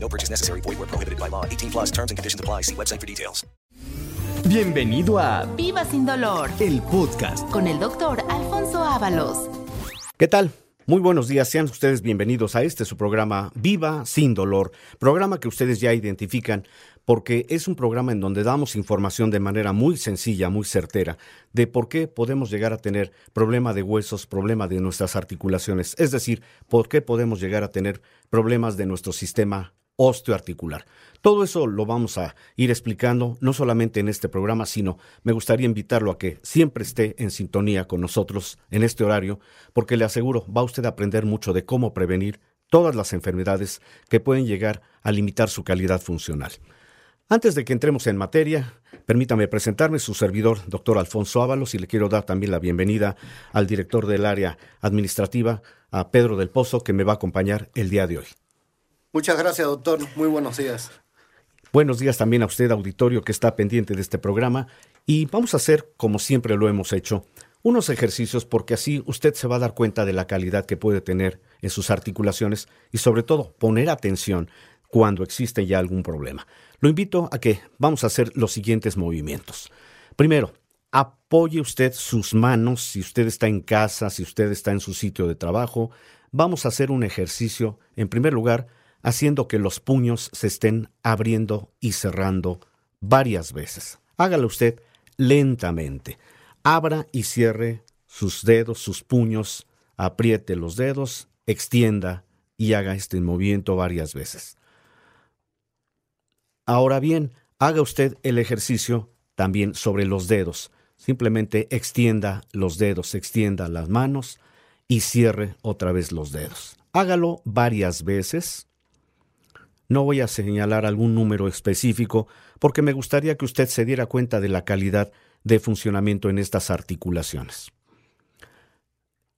No purchase necessary. Void where prohibited by law. 18 plus terms and conditions apply. See website for details. Bienvenido a Viva sin dolor el podcast. con el doctor Alfonso Ábalos. ¿Qué tal? Muy buenos días, sean ustedes bienvenidos a este su programa Viva sin dolor, programa que ustedes ya identifican porque es un programa en donde damos información de manera muy sencilla, muy certera, de por qué podemos llegar a tener problema de huesos, problema de nuestras articulaciones, es decir, por qué podemos llegar a tener problemas de nuestro sistema osteoarticular. Todo eso lo vamos a ir explicando, no solamente en este programa, sino me gustaría invitarlo a que siempre esté en sintonía con nosotros en este horario, porque le aseguro, va usted a aprender mucho de cómo prevenir todas las enfermedades que pueden llegar a limitar su calidad funcional. Antes de que entremos en materia, permítame presentarme su servidor, doctor Alfonso Ábalos, y le quiero dar también la bienvenida al director del área administrativa, a Pedro del Pozo, que me va a acompañar el día de hoy. Muchas gracias, doctor. Muy buenos días. Buenos días también a usted, auditorio, que está pendiente de este programa. Y vamos a hacer, como siempre lo hemos hecho, unos ejercicios porque así usted se va a dar cuenta de la calidad que puede tener en sus articulaciones y sobre todo poner atención cuando existe ya algún problema. Lo invito a que vamos a hacer los siguientes movimientos. Primero, apoye usted sus manos si usted está en casa, si usted está en su sitio de trabajo. Vamos a hacer un ejercicio, en primer lugar, haciendo que los puños se estén abriendo y cerrando varias veces. Hágalo usted lentamente. Abra y cierre sus dedos, sus puños, apriete los dedos, extienda y haga este movimiento varias veces. Ahora bien, haga usted el ejercicio también sobre los dedos. Simplemente extienda los dedos, extienda las manos y cierre otra vez los dedos. Hágalo varias veces. No voy a señalar algún número específico porque me gustaría que usted se diera cuenta de la calidad de funcionamiento en estas articulaciones.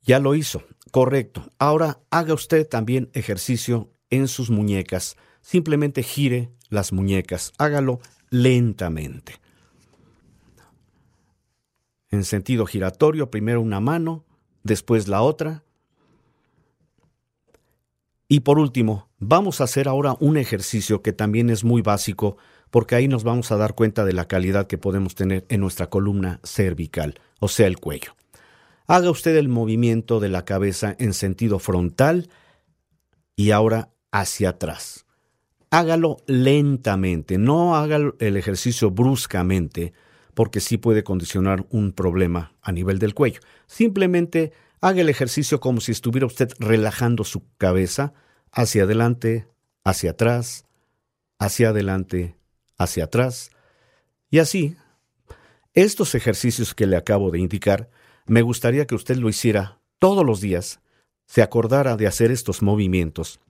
Ya lo hizo, correcto. Ahora haga usted también ejercicio en sus muñecas. Simplemente gire las muñecas. Hágalo lentamente. En sentido giratorio, primero una mano, después la otra. Y por último, vamos a hacer ahora un ejercicio que también es muy básico porque ahí nos vamos a dar cuenta de la calidad que podemos tener en nuestra columna cervical, o sea, el cuello. Haga usted el movimiento de la cabeza en sentido frontal y ahora hacia atrás. Hágalo lentamente, no haga el ejercicio bruscamente, porque sí puede condicionar un problema a nivel del cuello. Simplemente haga el ejercicio como si estuviera usted relajando su cabeza hacia adelante, hacia atrás, hacia adelante, hacia atrás. Y así, estos ejercicios que le acabo de indicar, me gustaría que usted lo hiciera todos los días, se acordara de hacer estos movimientos,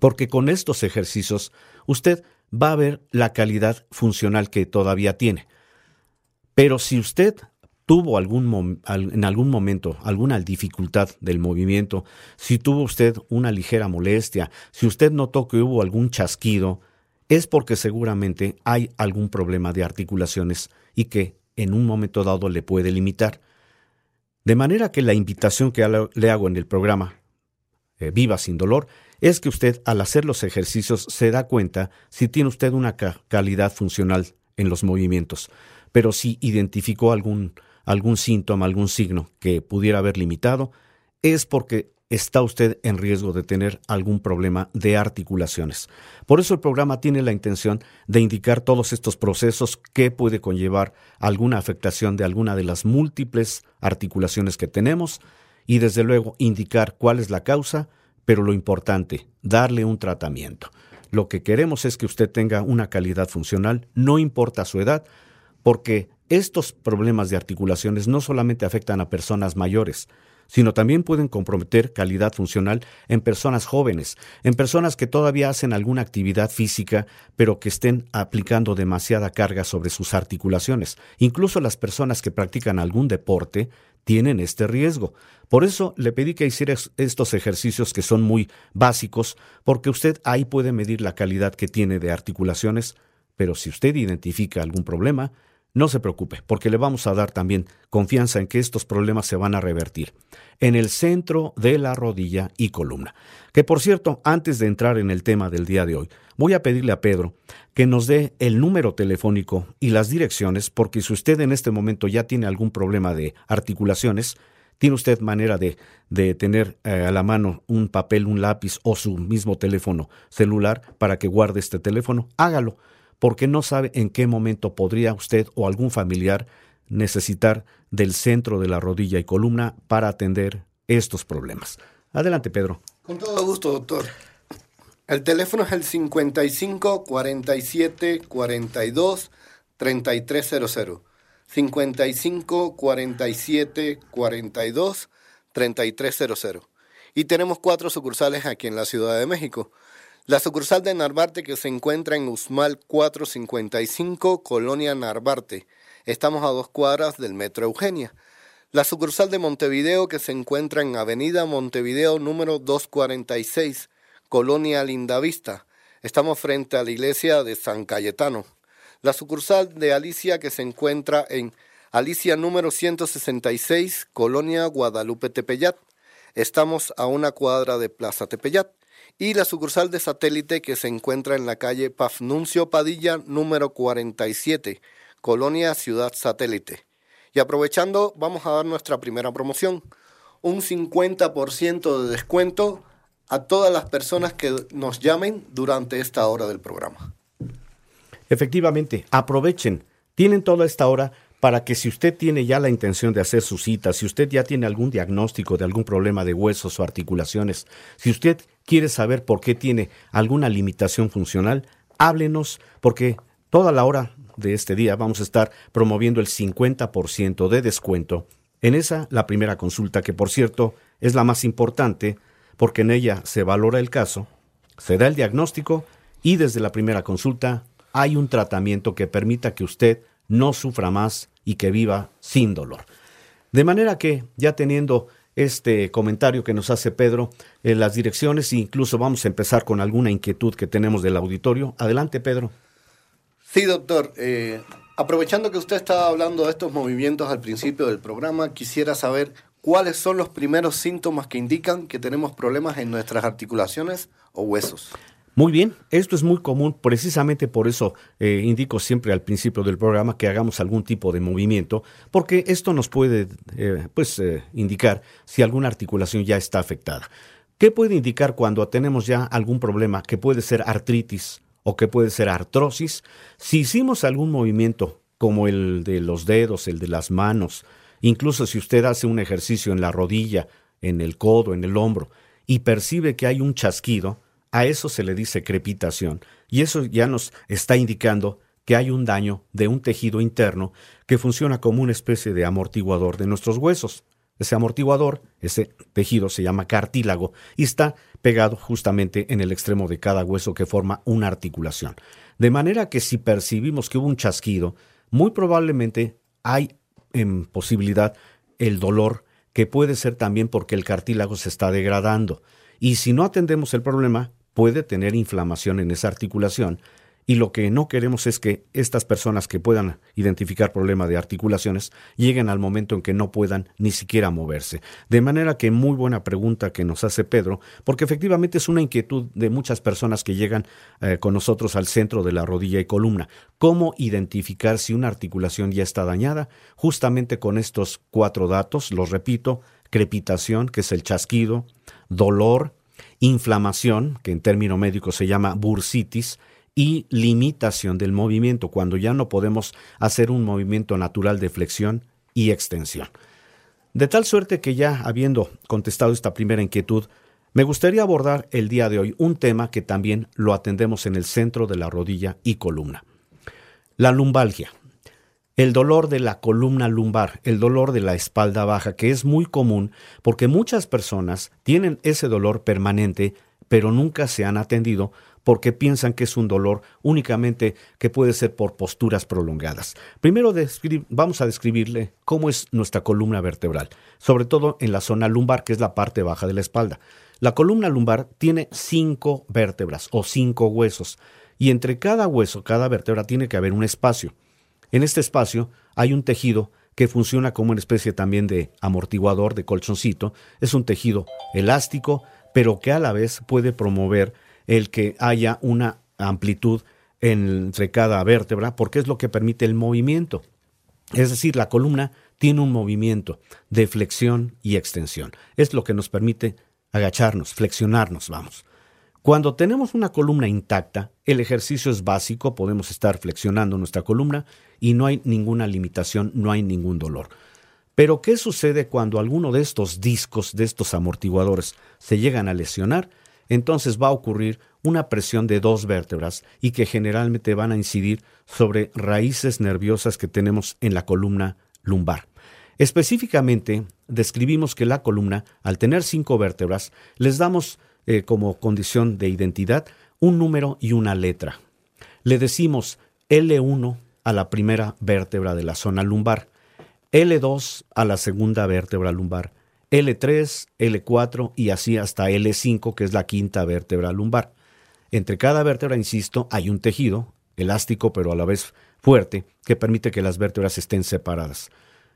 porque con estos ejercicios usted va a ver la calidad funcional que todavía tiene. Pero si usted tuvo algún en algún momento alguna dificultad del movimiento, si tuvo usted una ligera molestia, si usted notó que hubo algún chasquido, es porque seguramente hay algún problema de articulaciones y que en un momento dado le puede limitar. De manera que la invitación que le hago en el programa eh, Viva sin dolor es que usted al hacer los ejercicios se da cuenta si tiene usted una calidad funcional en los movimientos, pero si identificó algún, algún síntoma, algún signo que pudiera haber limitado, es porque está usted en riesgo de tener algún problema de articulaciones. Por eso el programa tiene la intención de indicar todos estos procesos que puede conllevar alguna afectación de alguna de las múltiples articulaciones que tenemos y desde luego indicar cuál es la causa, pero lo importante, darle un tratamiento. Lo que queremos es que usted tenga una calidad funcional, no importa su edad, porque estos problemas de articulaciones no solamente afectan a personas mayores, sino también pueden comprometer calidad funcional en personas jóvenes, en personas que todavía hacen alguna actividad física, pero que estén aplicando demasiada carga sobre sus articulaciones. Incluso las personas que practican algún deporte tienen este riesgo. Por eso le pedí que hiciera estos ejercicios que son muy básicos, porque usted ahí puede medir la calidad que tiene de articulaciones, pero si usted identifica algún problema, no se preocupe, porque le vamos a dar también confianza en que estos problemas se van a revertir en el centro de la rodilla y columna. Que por cierto, antes de entrar en el tema del día de hoy, voy a pedirle a Pedro que nos dé el número telefónico y las direcciones, porque si usted en este momento ya tiene algún problema de articulaciones, tiene usted manera de, de tener eh, a la mano un papel, un lápiz o su mismo teléfono celular para que guarde este teléfono, hágalo porque no sabe en qué momento podría usted o algún familiar necesitar del centro de la rodilla y columna para atender estos problemas. Adelante, Pedro. Con todo gusto, doctor. El teléfono es el 55 47 42 3300. 55 47 42 3300. Y tenemos cuatro sucursales aquí en la Ciudad de México. La sucursal de Narvarte que se encuentra en Usmal 455, Colonia Narvarte. Estamos a dos cuadras del Metro Eugenia. La sucursal de Montevideo que se encuentra en Avenida Montevideo número 246, Colonia Lindavista. Estamos frente a la iglesia de San Cayetano. La sucursal de Alicia que se encuentra en Alicia número 166, Colonia Guadalupe Tepeyat. Estamos a una cuadra de Plaza Tepeyat y la sucursal de satélite que se encuentra en la calle Pafnuncio Padilla número 47, Colonia Ciudad Satélite. Y aprovechando, vamos a dar nuestra primera promoción, un 50% de descuento a todas las personas que nos llamen durante esta hora del programa. Efectivamente, aprovechen, tienen toda esta hora para que si usted tiene ya la intención de hacer su cita, si usted ya tiene algún diagnóstico de algún problema de huesos o articulaciones, si usted quiere saber por qué tiene alguna limitación funcional, háblenos porque toda la hora de este día vamos a estar promoviendo el 50% de descuento en esa, la primera consulta, que por cierto es la más importante porque en ella se valora el caso, se da el diagnóstico y desde la primera consulta hay un tratamiento que permita que usted no sufra más y que viva sin dolor. De manera que, ya teniendo este comentario que nos hace Pedro, en las direcciones, e incluso vamos a empezar con alguna inquietud que tenemos del auditorio. Adelante, Pedro. Sí, doctor. Eh, aprovechando que usted estaba hablando de estos movimientos al principio del programa, quisiera saber cuáles son los primeros síntomas que indican que tenemos problemas en nuestras articulaciones o huesos. Muy bien, esto es muy común, precisamente por eso eh, indico siempre al principio del programa que hagamos algún tipo de movimiento, porque esto nos puede eh, pues, eh, indicar si alguna articulación ya está afectada. ¿Qué puede indicar cuando tenemos ya algún problema que puede ser artritis o que puede ser artrosis? Si hicimos algún movimiento como el de los dedos, el de las manos, incluso si usted hace un ejercicio en la rodilla, en el codo, en el hombro, y percibe que hay un chasquido, a eso se le dice crepitación y eso ya nos está indicando que hay un daño de un tejido interno que funciona como una especie de amortiguador de nuestros huesos. Ese amortiguador, ese tejido se llama cartílago y está pegado justamente en el extremo de cada hueso que forma una articulación. De manera que si percibimos que hubo un chasquido, muy probablemente hay en posibilidad el dolor que puede ser también porque el cartílago se está degradando. Y si no atendemos el problema, puede tener inflamación en esa articulación y lo que no queremos es que estas personas que puedan identificar problemas de articulaciones lleguen al momento en que no puedan ni siquiera moverse. De manera que muy buena pregunta que nos hace Pedro, porque efectivamente es una inquietud de muchas personas que llegan eh, con nosotros al centro de la rodilla y columna. ¿Cómo identificar si una articulación ya está dañada? Justamente con estos cuatro datos, los repito, crepitación, que es el chasquido, dolor, inflamación, que en término médico se llama bursitis, y limitación del movimiento, cuando ya no podemos hacer un movimiento natural de flexión y extensión. De tal suerte que ya habiendo contestado esta primera inquietud, me gustaría abordar el día de hoy un tema que también lo atendemos en el centro de la rodilla y columna. La lumbalgia. El dolor de la columna lumbar, el dolor de la espalda baja, que es muy común porque muchas personas tienen ese dolor permanente, pero nunca se han atendido porque piensan que es un dolor únicamente que puede ser por posturas prolongadas. Primero vamos a describirle cómo es nuestra columna vertebral, sobre todo en la zona lumbar, que es la parte baja de la espalda. La columna lumbar tiene cinco vértebras o cinco huesos, y entre cada hueso, cada vértebra, tiene que haber un espacio. En este espacio hay un tejido que funciona como una especie también de amortiguador, de colchoncito. Es un tejido elástico, pero que a la vez puede promover el que haya una amplitud entre cada vértebra, porque es lo que permite el movimiento. Es decir, la columna tiene un movimiento de flexión y extensión. Es lo que nos permite agacharnos, flexionarnos, vamos. Cuando tenemos una columna intacta, el ejercicio es básico, podemos estar flexionando nuestra columna y no hay ninguna limitación, no hay ningún dolor. Pero ¿qué sucede cuando alguno de estos discos, de estos amortiguadores, se llegan a lesionar? Entonces va a ocurrir una presión de dos vértebras y que generalmente van a incidir sobre raíces nerviosas que tenemos en la columna lumbar. Específicamente, describimos que la columna, al tener cinco vértebras, les damos eh, como condición de identidad un número y una letra. Le decimos L1 a la primera vértebra de la zona lumbar, L2 a la segunda vértebra lumbar, L3, L4 y así hasta L5, que es la quinta vértebra lumbar. Entre cada vértebra, insisto, hay un tejido, elástico pero a la vez fuerte, que permite que las vértebras estén separadas.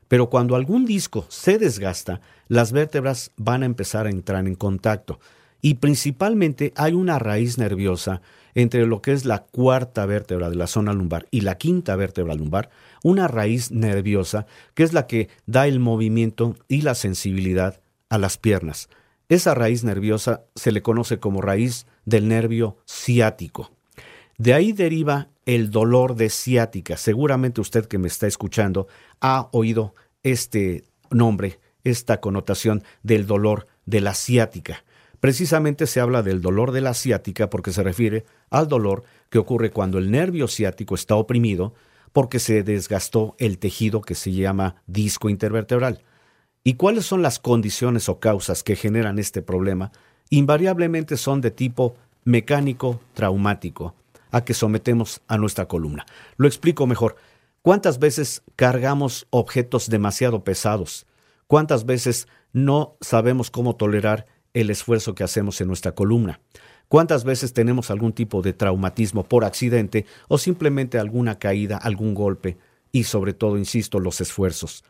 Pero cuando algún disco se desgasta, las vértebras van a empezar a entrar en contacto y principalmente hay una raíz nerviosa entre lo que es la cuarta vértebra de la zona lumbar y la quinta vértebra lumbar, una raíz nerviosa que es la que da el movimiento y la sensibilidad a las piernas. Esa raíz nerviosa se le conoce como raíz del nervio ciático. De ahí deriva el dolor de ciática. Seguramente usted que me está escuchando ha oído este nombre, esta connotación del dolor de la ciática. Precisamente se habla del dolor de la ciática porque se refiere al dolor que ocurre cuando el nervio ciático está oprimido porque se desgastó el tejido que se llama disco intervertebral. ¿Y cuáles son las condiciones o causas que generan este problema? Invariablemente son de tipo mecánico traumático a que sometemos a nuestra columna. Lo explico mejor. ¿Cuántas veces cargamos objetos demasiado pesados? ¿Cuántas veces no sabemos cómo tolerar el esfuerzo que hacemos en nuestra columna. ¿Cuántas veces tenemos algún tipo de traumatismo por accidente o simplemente alguna caída, algún golpe? Y sobre todo, insisto, los esfuerzos.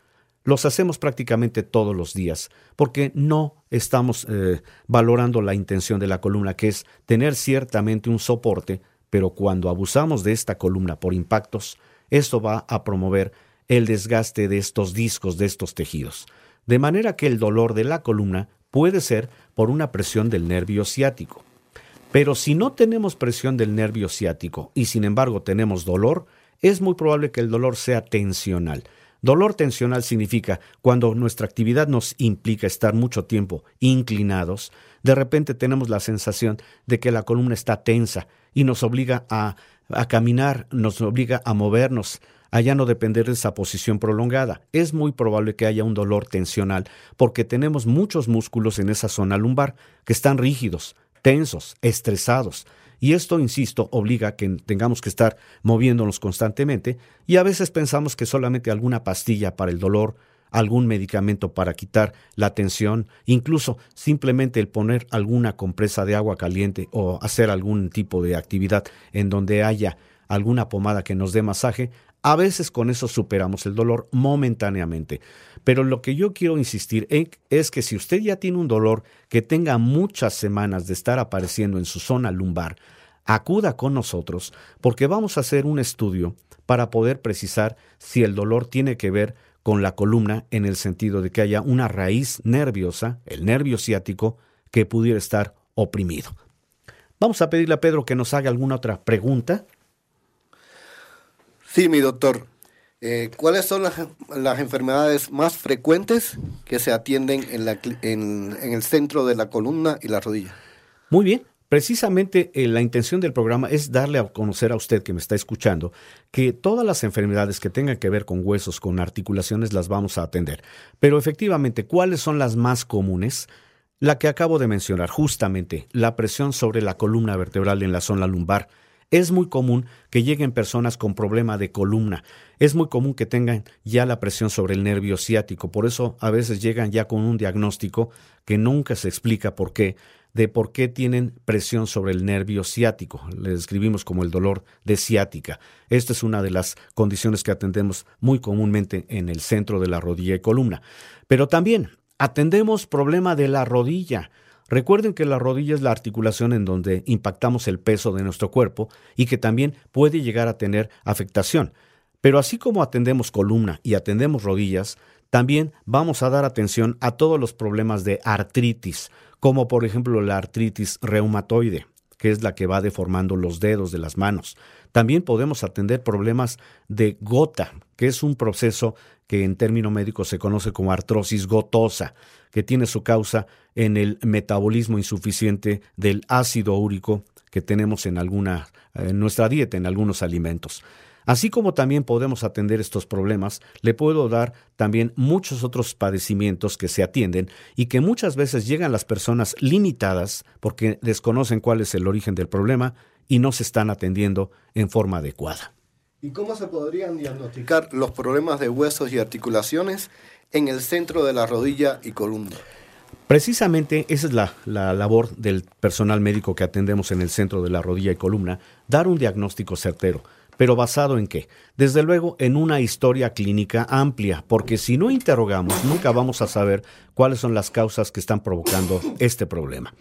Los hacemos prácticamente todos los días, porque no estamos eh, valorando la intención de la columna, que es tener ciertamente un soporte, pero cuando abusamos de esta columna por impactos, esto va a promover el desgaste de estos discos, de estos tejidos. De manera que el dolor de la columna puede ser por una presión del nervio ciático. Pero si no tenemos presión del nervio ciático y sin embargo tenemos dolor, es muy probable que el dolor sea tensional. Dolor tensional significa cuando nuestra actividad nos implica estar mucho tiempo inclinados, de repente tenemos la sensación de que la columna está tensa y nos obliga a, a caminar, nos obliga a movernos, a ya no depender de esa posición prolongada. Es muy probable que haya un dolor tensional porque tenemos muchos músculos en esa zona lumbar que están rígidos, tensos, estresados. Y esto, insisto, obliga a que tengamos que estar moviéndonos constantemente y a veces pensamos que solamente alguna pastilla para el dolor, algún medicamento para quitar la tensión, incluso simplemente el poner alguna compresa de agua caliente o hacer algún tipo de actividad en donde haya alguna pomada que nos dé masaje, a veces con eso superamos el dolor momentáneamente. Pero lo que yo quiero insistir es que si usted ya tiene un dolor que tenga muchas semanas de estar apareciendo en su zona lumbar, acuda con nosotros porque vamos a hacer un estudio para poder precisar si el dolor tiene que ver con la columna en el sentido de que haya una raíz nerviosa, el nervio ciático, que pudiera estar oprimido. Vamos a pedirle a Pedro que nos haga alguna otra pregunta Sí, mi doctor. Eh, ¿Cuáles son las, enfermedades más frecuentes que se atienden en, la, en, el centro de la columna y la rodilla? Muy bien. Precisamente eh, la intención del programa es darle a conocer a usted que me está escuchando que todas las enfermedades que tengan que ver con huesos, con articulaciones, las vamos a atender. Pero efectivamente, ¿cuáles son las más comunes? La que acabo de mencionar, justamente, la presión sobre la columna vertebral en la zona lumbar. Es muy común que lleguen personas con problema de columna. Es muy común que tengan ya la presión sobre el nervio ciático. Por eso a veces llegan ya con un diagnóstico que nunca se explica por qué, de por qué tienen presión sobre el nervio ciático. Le describimos como el dolor de ciática. Esta es una de las condiciones que atendemos muy comúnmente en el centro de la rodilla y columna. Pero también Atendemos problema de la rodilla. Recuerden que la rodilla es la articulación en donde impactamos el peso de nuestro cuerpo y que también puede llegar a tener afectación. Pero así como atendemos columna y atendemos rodillas, también vamos a dar atención a todos los problemas de artritis, como por ejemplo la artritis reumatoide, que es la que va deformando los dedos de las manos. También podemos atender problemas de gota, que es un proceso que en término médico se conoce como artrosis gotosa, que tiene su causa en el metabolismo insuficiente del ácido úrico que tenemos en alguna en nuestra dieta, en algunos alimentos. Así como también podemos atender estos problemas, le puedo dar también muchos otros padecimientos que se atienden y que muchas veces llegan las personas limitadas porque desconocen cuál es el origen del problema y no se están atendiendo en forma adecuada. ¿Y cómo se podrían diagnosticar los problemas de huesos y articulaciones en el centro de la rodilla y columna? Precisamente esa es la, la, labor del personal médico que atendemos en el centro de la rodilla y columna, dar un diagnóstico certero. ¿Pero basado en qué? Desde luego en una historia clínica amplia, porque si no interrogamos, nunca vamos a saber cuáles son las causas que están provocando este problema.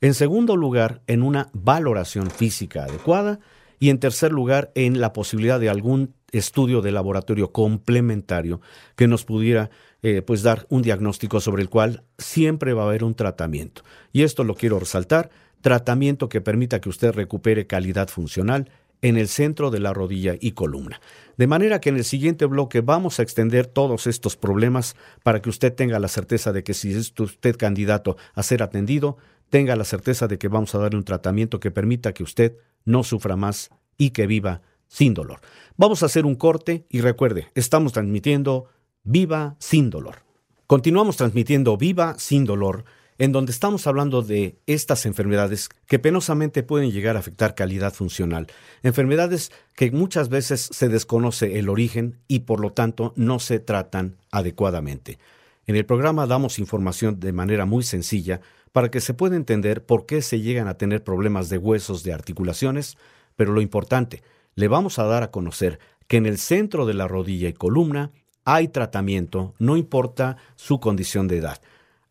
En segundo lugar, en una valoración física adecuada y en tercer lugar, en la posibilidad de algún estudio de laboratorio complementario que nos pudiera eh, pues dar un diagnóstico sobre el cual siempre va a haber un tratamiento. Y esto lo quiero resaltar, tratamiento que permita que usted recupere calidad funcional en el centro de la rodilla y columna. De manera que en el siguiente bloque vamos a extender todos estos problemas para que usted tenga la certeza de que si es usted candidato a ser atendido, tenga la certeza de que vamos a darle un tratamiento que permita que usted no sufra más y que viva sin dolor. Vamos a hacer un corte y recuerde, estamos transmitiendo Viva sin dolor. Continuamos transmitiendo Viva sin dolor, en donde estamos hablando de estas enfermedades que penosamente pueden llegar a afectar calidad funcional, enfermedades que muchas veces se desconoce el origen y por lo tanto no se tratan adecuadamente. En el programa damos información de manera muy sencilla para que se pueda entender por qué se llegan a tener problemas de huesos, de articulaciones, pero lo importante, le vamos a dar a conocer que en el centro de la rodilla y columna hay tratamiento, no importa su condición de edad.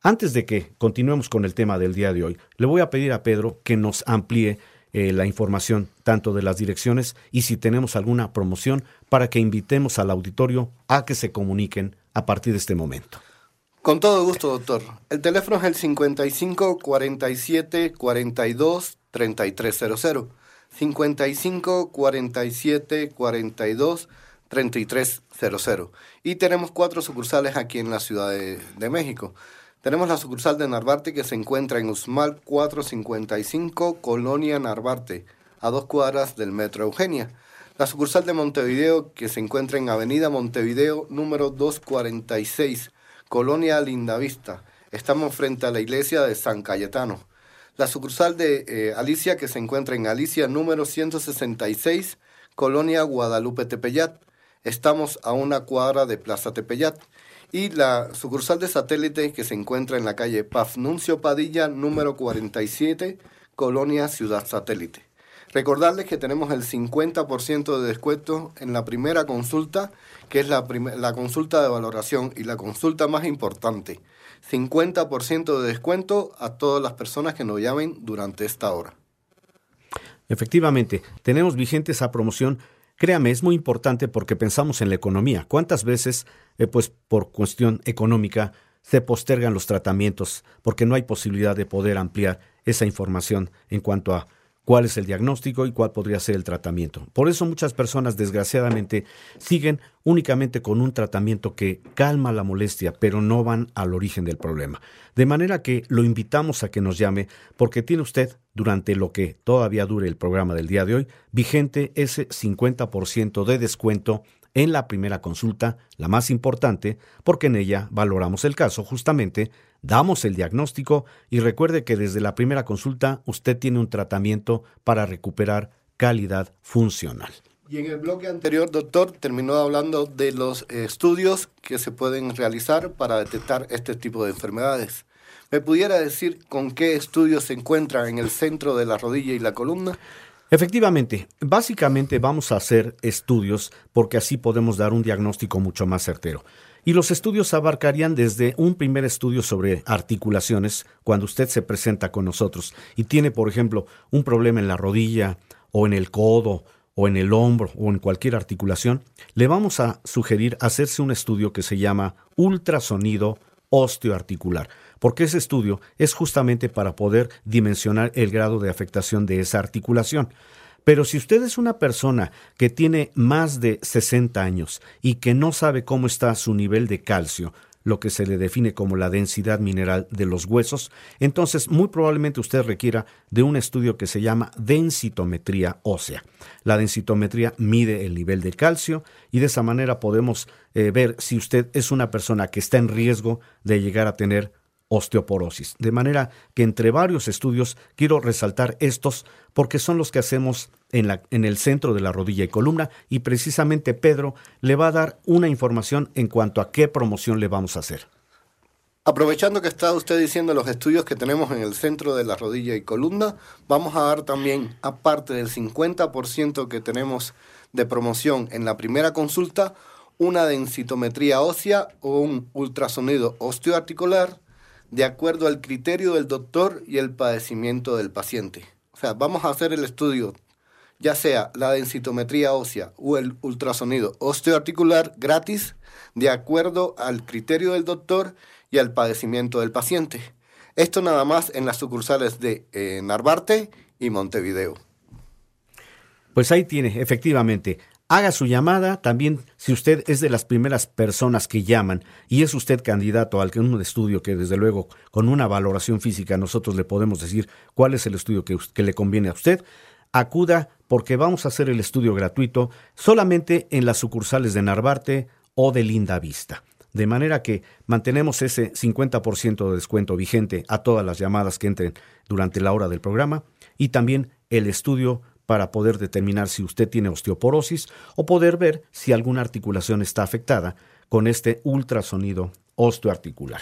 Antes de que continuemos con el tema del día de hoy, le voy a pedir a Pedro que nos amplíe eh, la información tanto de las direcciones y si tenemos alguna promoción para que invitemos al auditorio a que se comuniquen a partir de este momento. Con todo gusto, doctor. El teléfono es el 55 47 42 3300. 55 47 42 3300. Y tenemos cuatro sucursales aquí en la Ciudad de, de, México. Tenemos la sucursal de Narvarte que se encuentra en Usmal 455, Colonia Narvarte, a dos cuadras del Metro Eugenia. La sucursal de Montevideo que se encuentra en Avenida Montevideo número 246 Colonia Lindavista. Estamos frente a la iglesia de San Cayetano. La sucursal de eh, Alicia, que se encuentra en Alicia número 166, Colonia Guadalupe Tepeyat. Estamos a una cuadra de Plaza Tepeyat. Y la sucursal de satélite, que se encuentra en la calle Pafnuncio Padilla número 47, Colonia Ciudad Satélite. Recordarles que tenemos el 50% de descuento en la primera consulta, que es la, la consulta de valoración y la consulta más importante. 50% de descuento a todas las personas que nos llamen durante esta hora. Efectivamente, tenemos vigente esa promoción. Créame, es muy importante porque pensamos en la economía. ¿Cuántas veces, eh, pues por cuestión económica, se postergan los tratamientos porque no hay posibilidad de poder ampliar esa información en cuanto a cuál es el diagnóstico y cuál podría ser el tratamiento. Por eso muchas personas, desgraciadamente, siguen únicamente con un tratamiento que calma la molestia, pero no van al origen del problema. De manera que lo invitamos a que nos llame porque tiene usted, durante lo que todavía dure el programa del día de hoy, vigente ese 50% de descuento en la primera consulta, la más importante, porque en ella valoramos el caso justamente, damos el diagnóstico y recuerde que desde la primera consulta usted tiene un tratamiento para recuperar calidad funcional. Y en el bloque anterior, doctor, terminó hablando de los estudios que se pueden realizar para detectar este tipo de enfermedades. ¿Me pudiera decir con qué estudios se encuentran en el centro de la rodilla y la columna? Efectivamente, básicamente vamos a hacer estudios porque así podemos dar un diagnóstico mucho más certero. Y los estudios abarcarían desde un primer estudio sobre articulaciones, cuando usted se presenta con nosotros y tiene, por ejemplo, un problema en la rodilla o en el codo o en el hombro o en cualquier articulación, le vamos a sugerir hacerse un estudio que se llama ultrasonido osteoarticular porque ese estudio es justamente para poder dimensionar el grado de afectación de esa articulación. Pero si usted es una persona que tiene más de 60 años y que no sabe cómo está su nivel de calcio, lo que se le define como la densidad mineral de los huesos, entonces muy probablemente usted requiera de un estudio que se llama densitometría ósea. La densitometría mide el nivel de calcio y de esa manera podemos eh, ver si usted es una persona que está en riesgo de llegar a tener osteoporosis. De manera que entre varios estudios quiero resaltar estos porque son los que hacemos en, la, en, el centro de la rodilla y columna y precisamente Pedro le va a dar una información en cuanto a qué promoción le vamos a hacer. Aprovechando que está usted diciendo los estudios que tenemos en el centro de la rodilla y columna, vamos a dar también, aparte del 50% que tenemos de promoción en la primera consulta, una densitometría ósea o un ultrasonido osteoarticular de acuerdo al criterio del doctor y el padecimiento del paciente. O sea, vamos a hacer el estudio, ya sea la densitometría ósea o el ultrasonido osteoarticular gratis, de acuerdo al criterio del doctor y al padecimiento del paciente. Esto nada más en las sucursales de eh, Narvarte y Montevideo. Pues ahí tiene, efectivamente, haga su llamada. También, si usted es de las primeras personas que llaman y es usted candidato al un estudio que, desde luego, con una valoración física nosotros le podemos decir cuál es el estudio que, que le conviene a usted, acuda porque vamos a hacer el estudio gratuito solamente en las sucursales de Narvarte o de Linda Vista. De manera que mantenemos ese 50% de descuento vigente a todas las llamadas que entren durante la hora del programa y también el estudio para poder determinar si usted tiene osteoporosis o poder ver si alguna articulación está afectada con este ultrasonido osteoarticular.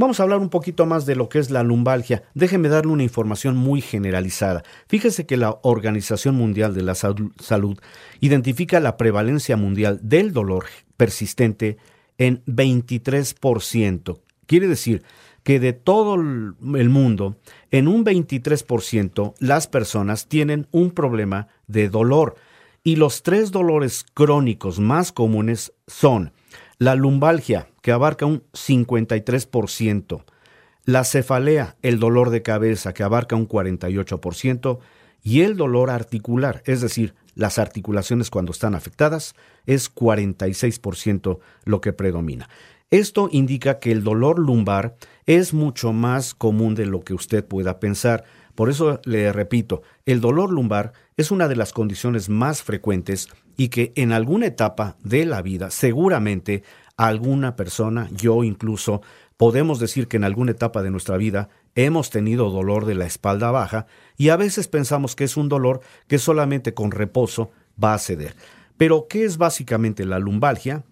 Vamos a hablar un poquito más de lo que es la lumbalgia. Déjeme darle una información muy generalizada. Fíjese que la Organización Mundial de la Salud identifica la prevalencia mundial del dolor persistente en 23%. Quiere decir que de todo el mundo, en un 23% las personas tienen un problema de dolor. Y los tres dolores crónicos más comunes son la lumbalgia, que abarca un 53%, la cefalea, el dolor de cabeza, que abarca un 48%, y el dolor articular, es decir, las articulaciones cuando están afectadas, es 46% lo que predomina. Esto indica que el dolor lumbar es mucho más común de lo que usted pueda pensar. Por eso le repito, el dolor lumbar es una de las condiciones más frecuentes y que en alguna etapa de la vida seguramente alguna persona, yo incluso, podemos decir que en alguna etapa de nuestra vida hemos tenido dolor de la espalda baja y a veces pensamos que es un dolor que solamente con reposo va a ceder. Pero, ¿qué es básicamente la lumbalgia?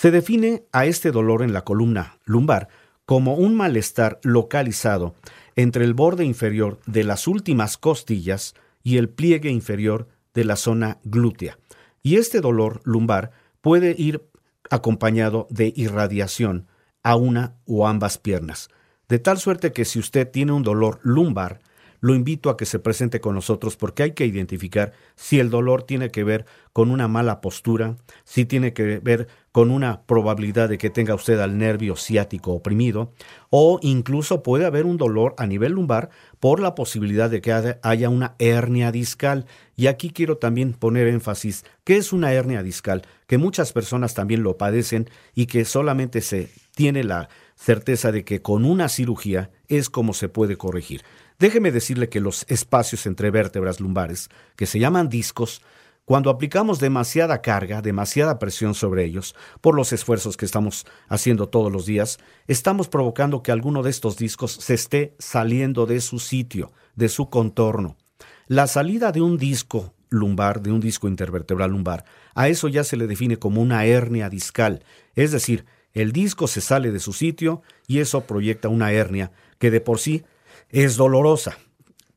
Se define a este dolor en la columna lumbar como un malestar localizado entre el borde inferior de las últimas costillas y el pliegue inferior de la zona glútea. Y este dolor lumbar puede ir acompañado de irradiación a una o ambas piernas, de tal suerte que si usted tiene un dolor lumbar, lo invito a que se presente con nosotros porque hay que identificar si el dolor tiene que ver con una mala postura, si tiene que ver con una probabilidad de que tenga usted al nervio ciático oprimido, o incluso puede haber un dolor a nivel lumbar por la posibilidad de que haya una hernia discal. Y aquí quiero también poner énfasis, ¿qué es una hernia discal? Que muchas personas también lo padecen y que solamente se tiene la certeza de que con una cirugía es como se puede corregir. Déjeme decirle que los espacios entre vértebras lumbares, que se llaman discos, cuando aplicamos demasiada carga, demasiada presión sobre ellos, por los esfuerzos que estamos haciendo todos los días, estamos provocando que alguno de estos discos se esté saliendo de su sitio, de su contorno. La salida de un disco lumbar, de un disco intervertebral lumbar, a eso ya se le define como una hernia discal, es decir, el disco se sale de su sitio y eso proyecta una hernia que de por sí es dolorosa.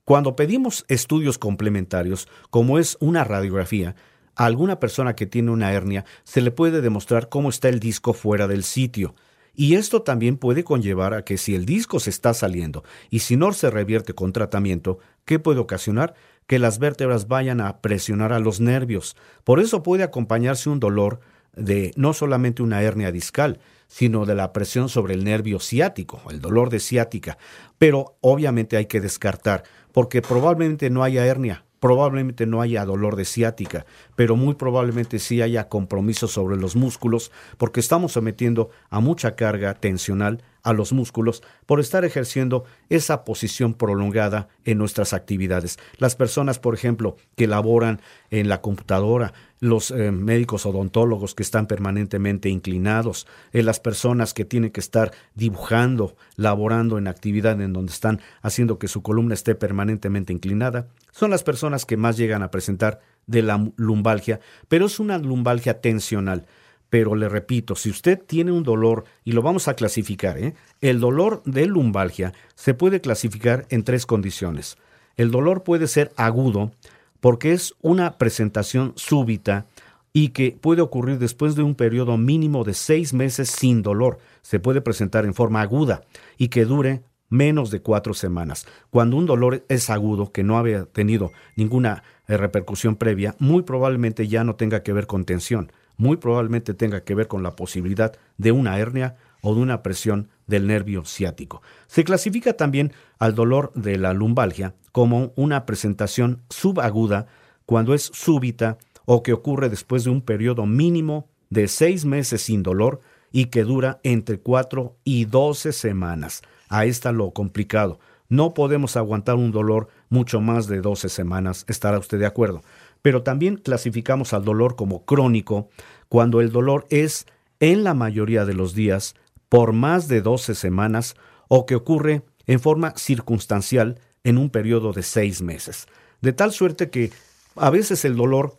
Cuando pedimos estudios complementarios, como es una radiografía, a alguna persona que tiene una hernia se le puede demostrar cómo está el disco fuera del sitio. Y esto también puede conllevar a que si el disco se está saliendo y si no se revierte con tratamiento, ¿qué puede ocasionar? Que las vértebras vayan a presionar a los nervios. Por eso puede acompañarse un dolor de no solamente una hernia discal, sino de la presión sobre el nervio ciático, el dolor de ciática. Pero obviamente hay que descartar, porque probablemente no haya hernia, probablemente no haya dolor de ciática, pero muy probablemente sí haya compromiso sobre los músculos, porque estamos sometiendo a mucha carga tensional a los músculos por estar ejerciendo esa posición prolongada en nuestras actividades. Las personas, por ejemplo, que laboran en la computadora, los eh, médicos odontólogos que están permanentemente inclinados, eh, las personas que tienen que estar dibujando, laborando en actividad en donde están haciendo que su columna esté permanentemente inclinada, son las personas que más llegan a presentar de la lumbalgia, pero es una lumbalgia tensional. Pero le repito, si usted tiene un dolor, y lo vamos a clasificar, ¿eh? el dolor de lumbalgia se puede clasificar en tres condiciones. El dolor puede ser agudo porque es una presentación súbita y que puede ocurrir después de un periodo mínimo de seis meses sin dolor. Se puede presentar en forma aguda y que dure menos de cuatro semanas. Cuando un dolor es agudo, que no había tenido ninguna eh, repercusión previa, muy probablemente ya no tenga que ver con tensión, muy probablemente tenga que ver con la posibilidad de una hernia o de una presión del nervio ciático. Se clasifica también al dolor de la lumbalgia como una presentación subaguda cuando es súbita o que ocurre después de un periodo mínimo de seis meses sin dolor y que dura entre cuatro y doce semanas. Ahí está lo complicado. No podemos aguantar un dolor mucho más de doce semanas, estará usted de acuerdo pero también clasificamos al dolor como crónico cuando el dolor es, en la mayoría de los días, por más de 12 semanas o que ocurre en forma circunstancial en un periodo de seis meses. De tal suerte que a veces el dolor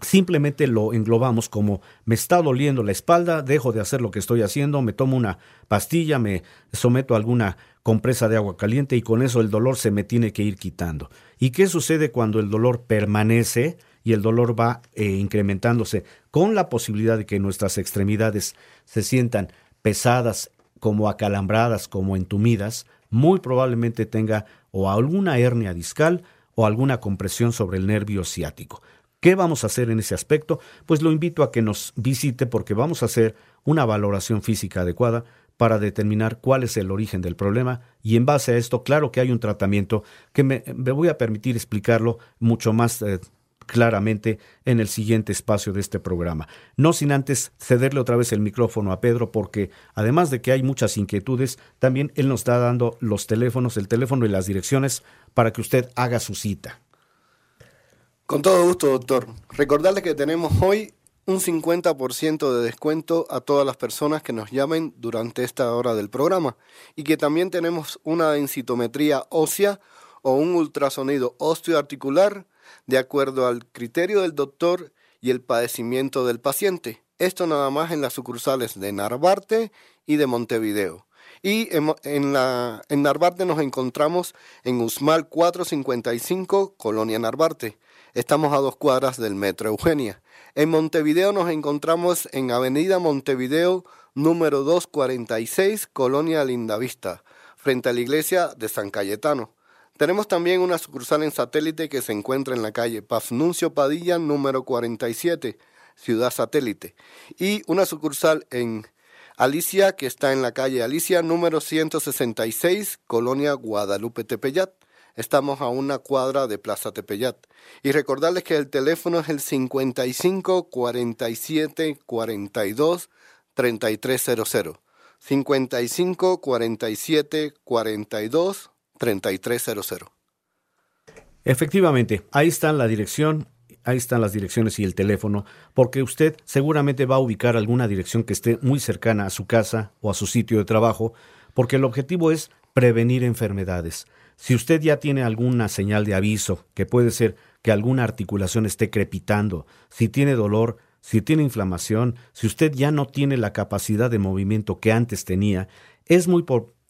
simplemente lo englobamos como me está doliendo la espalda, dejo de hacer lo que estoy haciendo, me tomo una pastilla, me someto a alguna compresa de agua caliente y con eso el dolor se me tiene que ir quitando. ¿Y qué sucede cuando el dolor permanece y el dolor va eh, incrementándose con la posibilidad de que nuestras extremidades se sientan pesadas, como acalambradas, como entumidas? Muy probablemente tenga o alguna hernia discal o alguna compresión sobre el nervio ciático. ¿Qué vamos a hacer en ese aspecto? Pues lo invito a que nos visite porque vamos a hacer una valoración física adecuada para determinar cuál es el origen del problema y en base a esto, claro que hay un tratamiento que me, voy a permitir explicarlo mucho más eh, claramente en el siguiente espacio de este programa. No sin antes cederle otra vez el micrófono a Pedro porque además de que hay muchas inquietudes, también él nos está dando los teléfonos, el teléfono y las direcciones para que usted haga su cita. Con todo gusto, doctor. Recordarle que tenemos hoy un 50% de descuento a todas las personas que nos llamen durante esta hora del programa y que también tenemos una densitometría ósea o un ultrasonido osteoarticular de acuerdo al criterio del doctor y el padecimiento del paciente. Esto nada más en las sucursales de Narvarte y de Montevideo. Y en, la, en Narvarte nos encontramos en Usmal 455, Colonia Narvarte. Estamos a dos cuadras del Metro Eugenia. En Montevideo nos encontramos en Avenida Montevideo número 246, Colonia Lindavista, frente a la iglesia de San Cayetano. Tenemos también una sucursal en satélite que se encuentra en la calle Pafnuncio Padilla, número 47, Ciudad Satélite. Y una sucursal en Alicia, que está en la calle Alicia, número 166, Colonia Guadalupe Tepeyat. Estamos a una cuadra de Plaza Tepeyat. Y recordarles que el teléfono es el 55 47 42 3300. 55 47 42 3300. Efectivamente, ahí está la dirección, ahí están las direcciones y el teléfono, porque usted seguramente va a ubicar alguna dirección que esté muy cercana a su casa o a su sitio de trabajo, porque el objetivo es prevenir enfermedades. Si usted ya tiene alguna señal de aviso, que puede ser que alguna articulación esté crepitando, si tiene dolor, si tiene inflamación, si usted ya no tiene la capacidad de movimiento que antes tenía, es muy,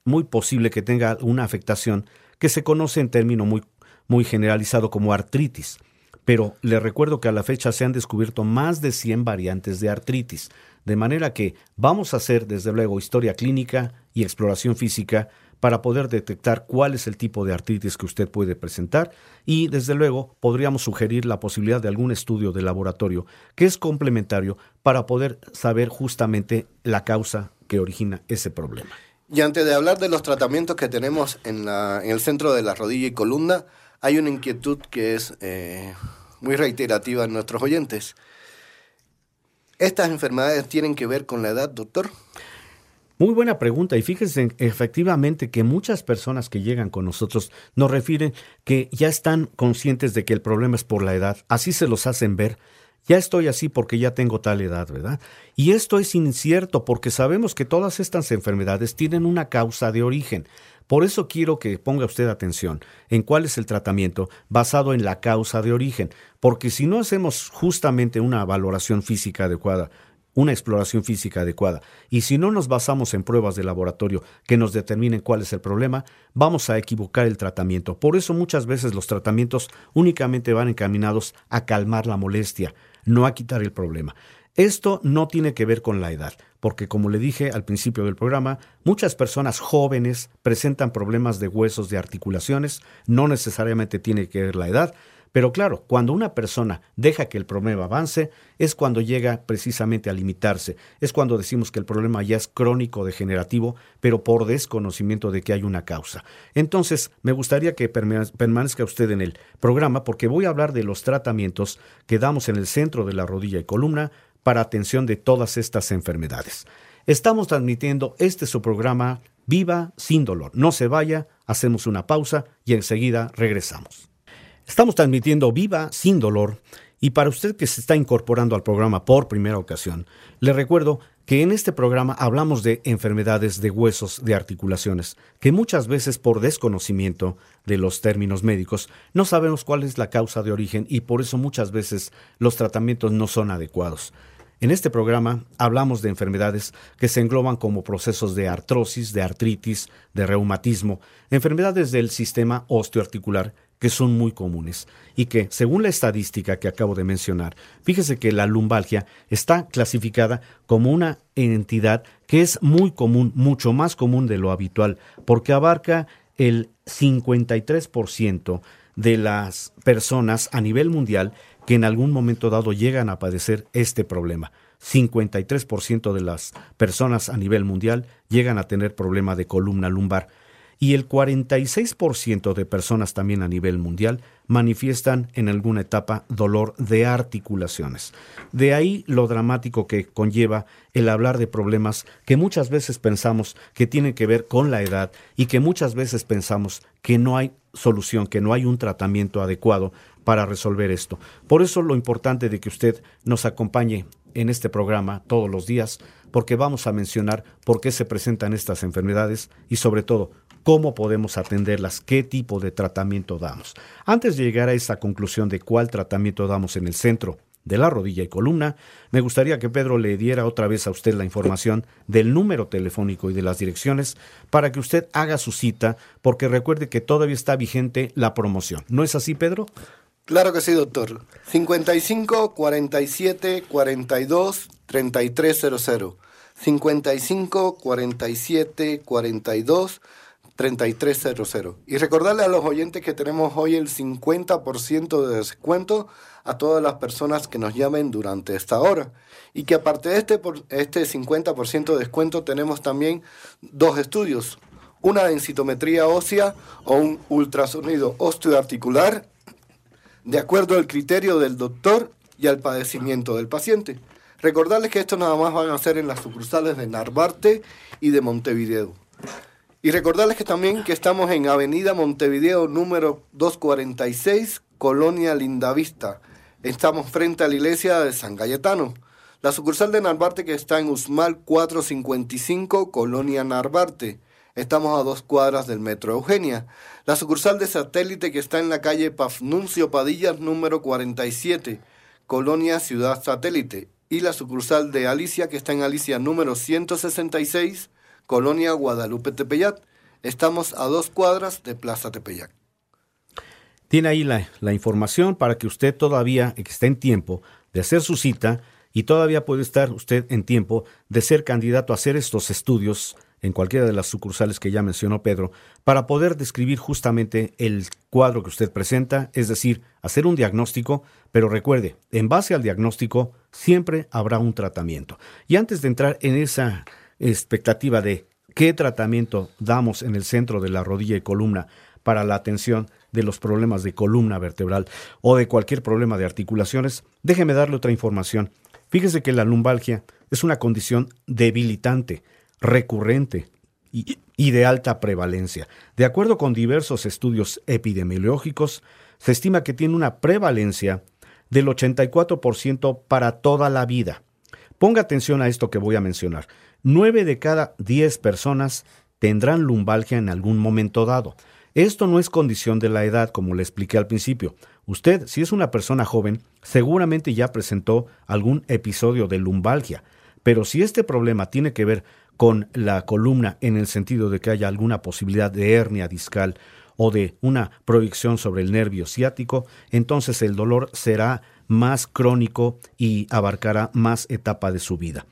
muy posible que tenga una afectación que se conoce en término muy, muy generalizado como artritis. Pero le recuerdo que a la fecha se han descubierto más de 100 variantes de artritis, de manera que vamos a hacer desde luego historia clínica y exploración física para poder detectar cuál es el tipo de artritis que usted puede presentar y desde luego podríamos sugerir la posibilidad de algún estudio de laboratorio que es complementario para poder saber justamente la causa que origina ese problema. Y antes de hablar de los tratamientos que tenemos en, el centro de la rodilla y columna, hay una inquietud que es eh, muy reiterativa en nuestros oyentes. ¿Estas enfermedades tienen que ver con la edad, doctor? Muy buena pregunta y fíjense efectivamente que muchas personas que llegan con nosotros nos refieren que ya están conscientes de que el problema es por la edad, así se los hacen ver. Ya estoy así porque ya tengo tal edad, ¿verdad? Y esto es incierto porque sabemos que todas estas enfermedades tienen una causa de origen. Por eso quiero que ponga usted atención en cuál es el tratamiento basado en la causa de origen, porque si no hacemos justamente una valoración física adecuada, una exploración física adecuada. Y si no nos basamos en pruebas de laboratorio que nos determinen cuál es el problema, vamos a equivocar el tratamiento. Por eso muchas veces los tratamientos únicamente van encaminados a calmar la molestia, no a quitar el problema. Esto no tiene que ver con la edad, porque como le dije al principio del programa, muchas personas jóvenes presentan problemas de huesos, de articulaciones, no necesariamente tiene que ver la edad, pero claro, cuando una persona deja que el problema avance, es cuando llega precisamente a limitarse, es cuando decimos que el problema ya es crónico degenerativo, pero por desconocimiento de que hay una causa. Entonces, me gustaría que permanezca usted en el programa porque voy a hablar de los tratamientos que damos en el centro de la rodilla y columna para atención de todas estas enfermedades. Estamos transmitiendo este su programa Viva sin dolor. No se vaya, hacemos una pausa y enseguida regresamos. Estamos transmitiendo Viva sin dolor y para usted que se está incorporando al programa por primera ocasión, le recuerdo que en este programa hablamos de enfermedades de huesos, de articulaciones, que muchas veces por desconocimiento de los términos médicos no sabemos cuál es la causa de origen y por eso muchas veces los tratamientos no son adecuados. En este programa hablamos de enfermedades que se engloban como procesos de artrosis, de artritis, de reumatismo, enfermedades del sistema osteoarticular que son muy comunes y que, según la estadística que acabo de mencionar, fíjese que la lumbalgia está clasificada como una entidad que es muy común, mucho más común de lo habitual, porque abarca el 53% de las personas a nivel mundial que en algún momento dado llegan a padecer este problema. 53% de las personas a nivel mundial llegan a tener problema de columna lumbar y el 46% de personas también a nivel mundial manifiestan en alguna etapa dolor de articulaciones. De ahí lo dramático que conlleva el hablar de problemas que muchas veces pensamos que tienen que ver con la edad y que muchas veces pensamos que no hay solución, que no hay un tratamiento adecuado para resolver esto. Por eso lo importante de que usted nos acompañe en este programa todos los días, porque vamos a mencionar por qué se presentan estas enfermedades y sobre todo cómo podemos atenderlas, qué tipo de tratamiento damos. Antes de llegar a esa conclusión de cuál tratamiento damos en el centro de la rodilla y columna, me gustaría que Pedro le diera otra vez a usted la información del número telefónico y de las direcciones para que usted haga su cita, porque recuerde que todavía está vigente la promoción. ¿No es así, Pedro? Claro que sí, doctor. 55 47 42 3300. 55 47 42 3300. Y recordarle a los oyentes que tenemos hoy el 50% de descuento a todas las personas que nos llamen durante esta hora. Y que aparte de este, por, este 50% de descuento tenemos también dos estudios. Una densitometría ósea o un ultrasonido osteoarticular de acuerdo al criterio del doctor y al padecimiento del paciente. Recordarles que esto nada más van a hacer en las sucursales de Narvarte y de Montevideo. Y recordarles que también que estamos en Avenida Montevideo número 246, Colonia Lindavista. Estamos frente a la iglesia de San Cayetano. La sucursal de Narvarte que está en Usmal 455, Colonia Narvarte. Estamos a dos cuadras del Metro Eugenia. La sucursal de satélite que está en la calle Pafnuncio Padillas número 47, Colonia Ciudad Satélite. Y la sucursal de Alicia que está en Alicia número 166, Colonia Guadalupe Tepeyat. Estamos a dos cuadras de Plaza Tepeyac. Tiene ahí la, la información para que usted todavía esté en tiempo de hacer su cita y todavía puede estar usted en tiempo de ser candidato a hacer estos estudios en cualquiera de las sucursales que ya mencionó Pedro, para poder describir justamente el cuadro que usted presenta, es decir, hacer un diagnóstico, pero recuerde, en base al diagnóstico siempre habrá un tratamiento. Y antes de entrar en esa expectativa de qué tratamiento damos en el centro de la rodilla y columna para la atención de los problemas de columna vertebral o de cualquier problema de articulaciones, déjeme darle otra información. Fíjese que la lumbalgia es una condición debilitante recurrente y, de alta prevalencia. De acuerdo con diversos estudios epidemiológicos, se estima que tiene una prevalencia del 84% para toda la vida. Ponga atención a esto que voy a mencionar. 9 de cada 10 personas tendrán lumbalgia en algún momento dado. Esto no es condición de la edad, como le expliqué al principio. Usted, si es una persona joven, seguramente ya presentó algún episodio de lumbalgia. Pero si este problema tiene que ver con la columna en el sentido de que haya alguna posibilidad de hernia discal o de una proyección sobre el nervio ciático, entonces el dolor será más crónico y abarcará más etapa de su vida.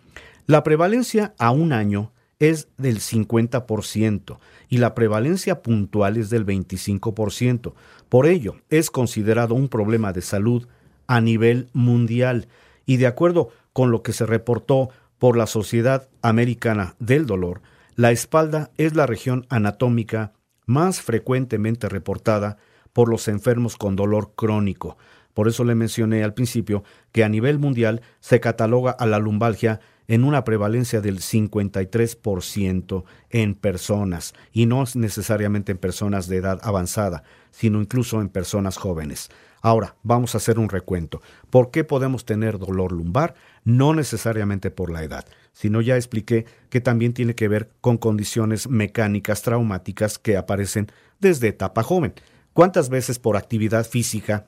La prevalencia a un año es del 50% y la prevalencia puntual es del 25%. Por ello, es considerado un problema de salud a nivel mundial y de acuerdo con lo que se reportó por la Sociedad Americana del Dolor, la espalda es la región anatómica más frecuentemente reportada por los enfermos con dolor crónico. Por eso le mencioné al principio que a nivel mundial se cataloga a la lumbalgia en una prevalencia del 53% en personas, y no necesariamente en personas de edad avanzada, sino incluso en personas jóvenes. Ahora, vamos a hacer un recuento. ¿Por qué podemos tener dolor lumbar? No necesariamente por la edad, sino ya expliqué que también tiene que ver con condiciones mecánicas traumáticas que aparecen desde etapa joven. ¿Cuántas veces por actividad física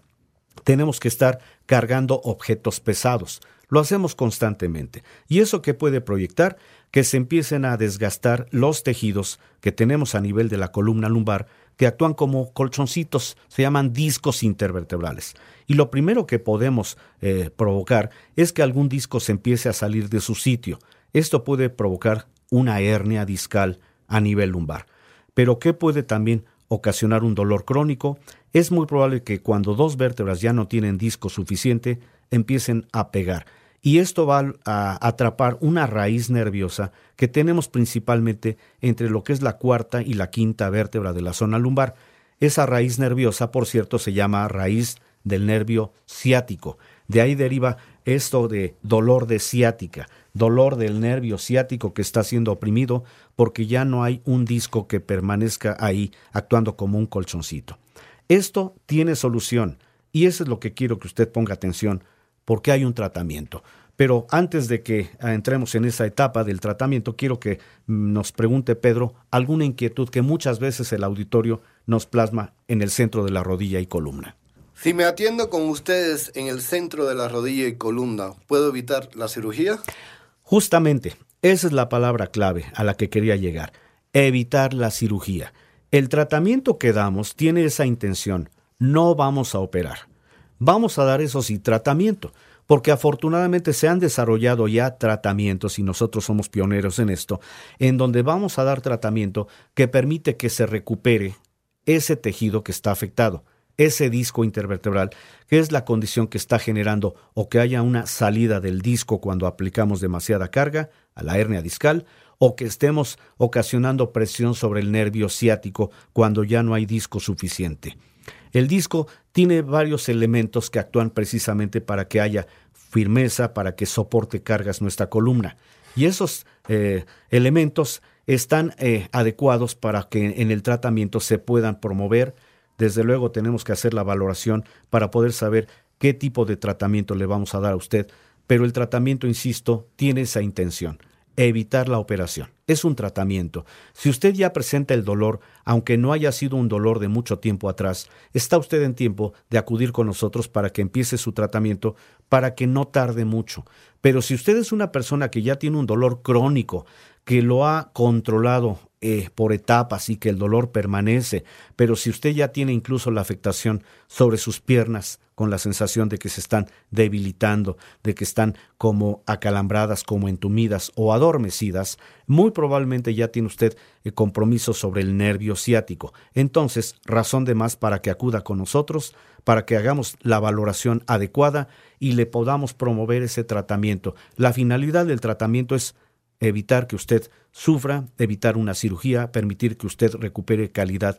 tenemos que estar cargando objetos pesados? Lo hacemos constantemente. ¿Y eso qué puede proyectar? Que se empiecen a desgastar los tejidos que tenemos a nivel de la columna lumbar que actúan como colchoncitos, se llaman discos intervertebrales. Y lo primero que podemos eh, provocar es que algún disco se empiece a salir de su sitio. Esto puede provocar una hernia discal a nivel lumbar. Pero ¿qué puede también ocasionar un dolor crónico? Es muy probable que cuando dos vértebras ya no tienen disco suficiente, empiecen a pegar y esto va a atrapar una raíz nerviosa que tenemos principalmente entre lo que es la cuarta y la quinta vértebra de la zona lumbar. Esa raíz nerviosa, por cierto, se llama raíz del nervio ciático. De ahí deriva esto de dolor de ciática, dolor del nervio ciático que está siendo oprimido porque ya no hay un disco que permanezca ahí actuando como un colchoncito. Esto tiene solución y eso es lo que quiero que usted ponga atención porque hay un tratamiento. Pero antes de que entremos en esa etapa del tratamiento, quiero que nos pregunte Pedro alguna inquietud que muchas veces el auditorio nos plasma en el centro de la rodilla y columna. Si me atiendo con ustedes en el centro de la rodilla y columna, ¿puedo evitar la cirugía? Justamente, esa es la palabra clave a la que quería llegar, evitar la cirugía. El tratamiento que damos tiene esa intención, no vamos a operar. Vamos a dar eso sí tratamiento, porque afortunadamente se han desarrollado ya tratamientos, y nosotros somos pioneros en esto, en donde vamos a dar tratamiento que permite que se recupere ese tejido que está afectado, ese disco intervertebral, que es la condición que está generando o que haya una salida del disco cuando aplicamos demasiada carga a la hernia discal, o que estemos ocasionando presión sobre el nervio ciático cuando ya no hay disco suficiente. El disco tiene varios elementos que actúan precisamente para que haya firmeza, para que soporte cargas nuestra columna. Y esos eh, elementos están eh, adecuados para que en el tratamiento se puedan promover. Desde luego tenemos que hacer la valoración para poder saber qué tipo de tratamiento le vamos a dar a usted, pero el tratamiento, insisto, tiene esa intención, evitar la operación. Es un tratamiento. Si usted ya presenta el dolor, aunque no haya sido un dolor de mucho tiempo atrás, está usted en tiempo de acudir con nosotros para que empiece su tratamiento, para que no tarde mucho. Pero si usted es una persona que ya tiene un dolor crónico, que lo ha controlado eh, por etapas y que el dolor permanece, pero si usted ya tiene incluso la afectación sobre sus piernas, con la sensación de que se están debilitando, de que están como acalambradas, como entumidas o adormecidas, muy probablemente ya tiene usted eh, compromiso sobre el nervio ciático. Entonces, razón de más para que acuda con nosotros, para que hagamos la valoración adecuada y le podamos promover ese tratamiento. La finalidad del tratamiento es evitar que usted sufra, evitar una cirugía, permitir que usted recupere calidad,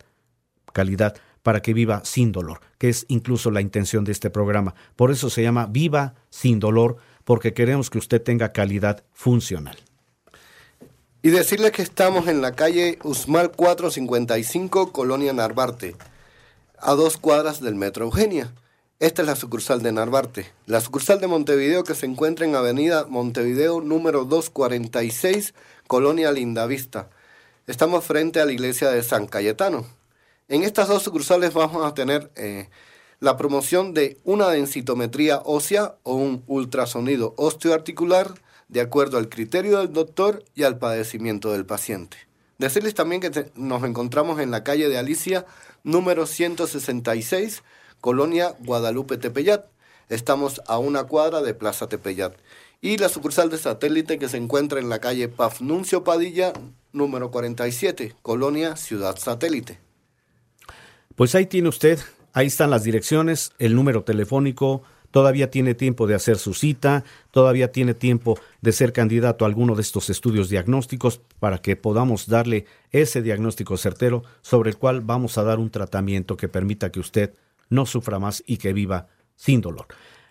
calidad para que viva sin dolor, que es incluso la intención de este programa. Por eso se llama Viva sin dolor, porque queremos que usted tenga calidad funcional. Y decirle que estamos en la calle Usmal 455, Colonia Narvarte, a dos cuadras del Metro Eugenia. Esta es la sucursal de Narvarte. La sucursal de Montevideo que se encuentra en Avenida Montevideo número 246, Colonia Lindavista. Estamos frente a la iglesia de San Cayetano. En estas dos sucursales vamos a tener eh, la promoción de una densitometría ósea o un ultrasonido osteoarticular de acuerdo al criterio del doctor y al padecimiento del paciente. Decirles también que nos encontramos en la calle de Alicia número 166 Colonia Guadalupe Tepeyat. Estamos a una cuadra de Plaza Tepeyat. Y la sucursal de satélite que se encuentra en la calle Pafnuncio Padilla, número 47, Colonia Ciudad Satélite. Pues ahí tiene usted, ahí están las direcciones, el número telefónico, todavía tiene tiempo de hacer su cita, todavía tiene tiempo de ser candidato a alguno de estos estudios diagnósticos para que podamos darle ese diagnóstico certero sobre el cual vamos a dar un tratamiento que permita que usted no sufra más y que viva sin dolor.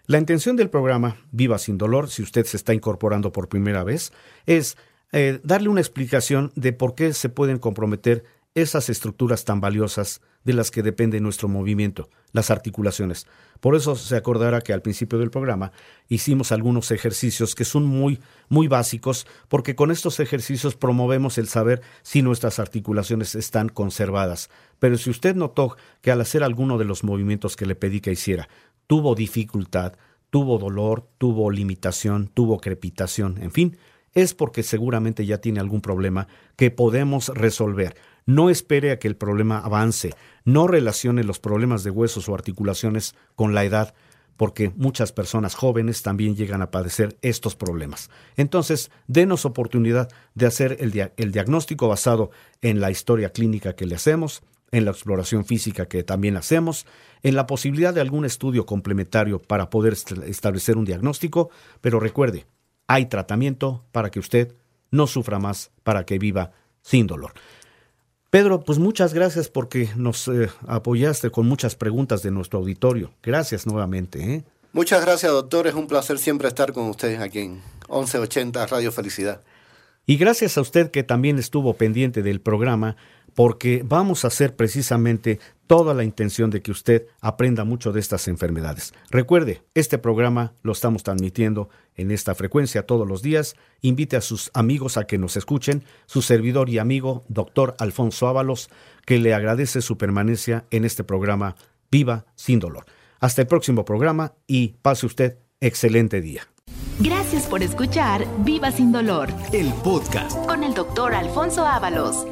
La intención del programa Viva sin dolor, si usted se está incorporando por primera vez, es eh, darle una explicación de por qué se pueden comprometer esas estructuras tan valiosas de las que depende nuestro movimiento, las articulaciones. Por eso se acordará que al principio del programa hicimos algunos ejercicios que son muy, muy básicos, porque con estos ejercicios promovemos el saber si nuestras articulaciones están conservadas. Pero si usted notó que al hacer alguno de los movimientos que le pedí que hiciera, tuvo dificultad, tuvo dolor, tuvo limitación, tuvo crepitación, en fin, es porque seguramente ya tiene algún problema que podemos resolver. No espere a que el problema avance, no relacione los problemas de huesos o articulaciones con la edad, porque muchas personas jóvenes también llegan a padecer estos problemas. Entonces, denos oportunidad de hacer el, diagnóstico basado en la historia clínica que le hacemos, en la exploración física que también hacemos, en la posibilidad de algún estudio complementario para poder establecer un diagnóstico, pero recuerde, hay tratamiento para que usted no sufra más, para que viva sin dolor. Pedro, pues muchas gracias porque nos eh, apoyaste con muchas preguntas de nuestro auditorio. Gracias nuevamente. ¿eh? Muchas gracias, doctor. Es un placer siempre estar con ustedes aquí en 1180 Radio Felicidad. Y gracias a usted que también estuvo pendiente del programa porque vamos a hacer precisamente toda la intención de que usted aprenda mucho de estas enfermedades. Recuerde, este programa lo estamos transmitiendo en esta frecuencia todos los días. Invite a sus amigos a que nos escuchen, su servidor y amigo, doctor Alfonso Ábalos, que le agradece su permanencia en este programa Viva sin dolor. Hasta el próximo programa y pase usted excelente día. Gracias por escuchar Viva sin dolor, el podcast con el doctor Alfonso Ábalos.